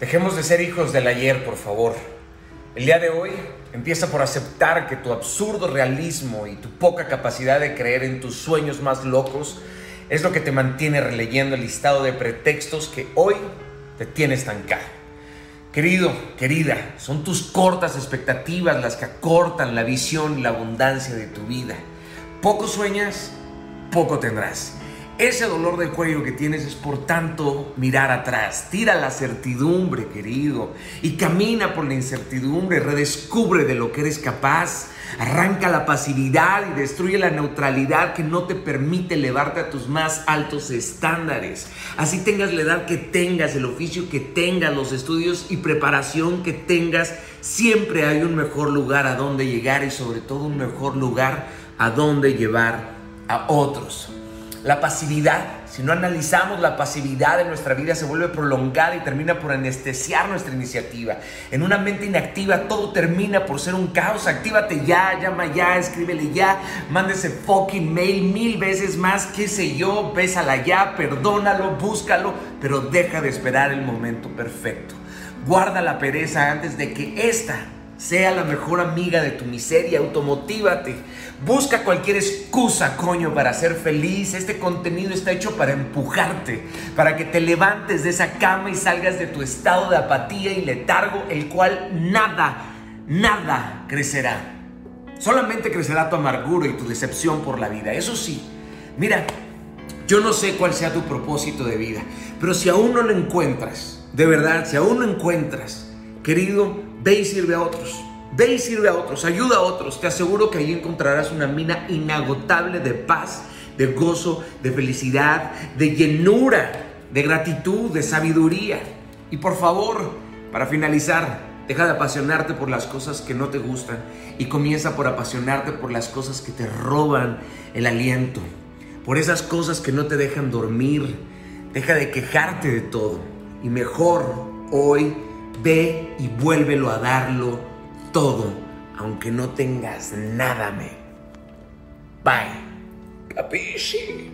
Dejemos de ser hijos del ayer, por favor. El día de hoy empieza por aceptar que tu absurdo realismo y tu poca capacidad de creer en tus sueños más locos es lo que te mantiene releyendo el listado de pretextos que hoy te tiene estancado. Querido, querida, son tus cortas expectativas las que acortan la visión y la abundancia de tu vida. Poco sueñas, poco tendrás. Ese dolor de cuello que tienes es por tanto mirar atrás. Tira la certidumbre, querido, y camina por la incertidumbre. Redescubre de lo que eres capaz. Arranca la pasividad y destruye la neutralidad que no te permite elevarte a tus más altos estándares. Así tengas la edad que tengas, el oficio que tengas, los estudios y preparación que tengas, siempre hay un mejor lugar a donde llegar y sobre todo un mejor lugar a donde llevar a otros. La pasividad, si no analizamos la pasividad de nuestra vida, se vuelve prolongada y termina por anestesiar nuestra iniciativa. En una mente inactiva todo termina por ser un caos. Actívate ya, llama ya, escríbele ya, mándese fucking mail mil veces más, qué sé yo, bésala ya, perdónalo, búscalo, pero deja de esperar el momento perfecto. Guarda la pereza antes de que esta sea la mejor amiga de tu miseria, automotívate. Busca cualquier excusa, coño, para ser feliz. Este contenido está hecho para empujarte, para que te levantes de esa cama y salgas de tu estado de apatía y letargo, el cual nada, nada crecerá. Solamente crecerá tu amargura y tu decepción por la vida. Eso sí, mira, yo no sé cuál sea tu propósito de vida, pero si aún no lo encuentras, de verdad, si aún no encuentras, querido, Ve y sirve a otros. Ve y sirve a otros, ayuda a otros. Te aseguro que ahí encontrarás una mina inagotable de paz, de gozo, de felicidad, de llenura, de gratitud, de sabiduría. Y por favor, para finalizar, deja de apasionarte por las cosas que no te gustan y comienza por apasionarte por las cosas que te roban el aliento, por esas cosas que no te dejan dormir. Deja de quejarte de todo y mejor hoy Ve y vuélvelo a darlo todo, aunque no tengas nada, me. Bye. Capisci?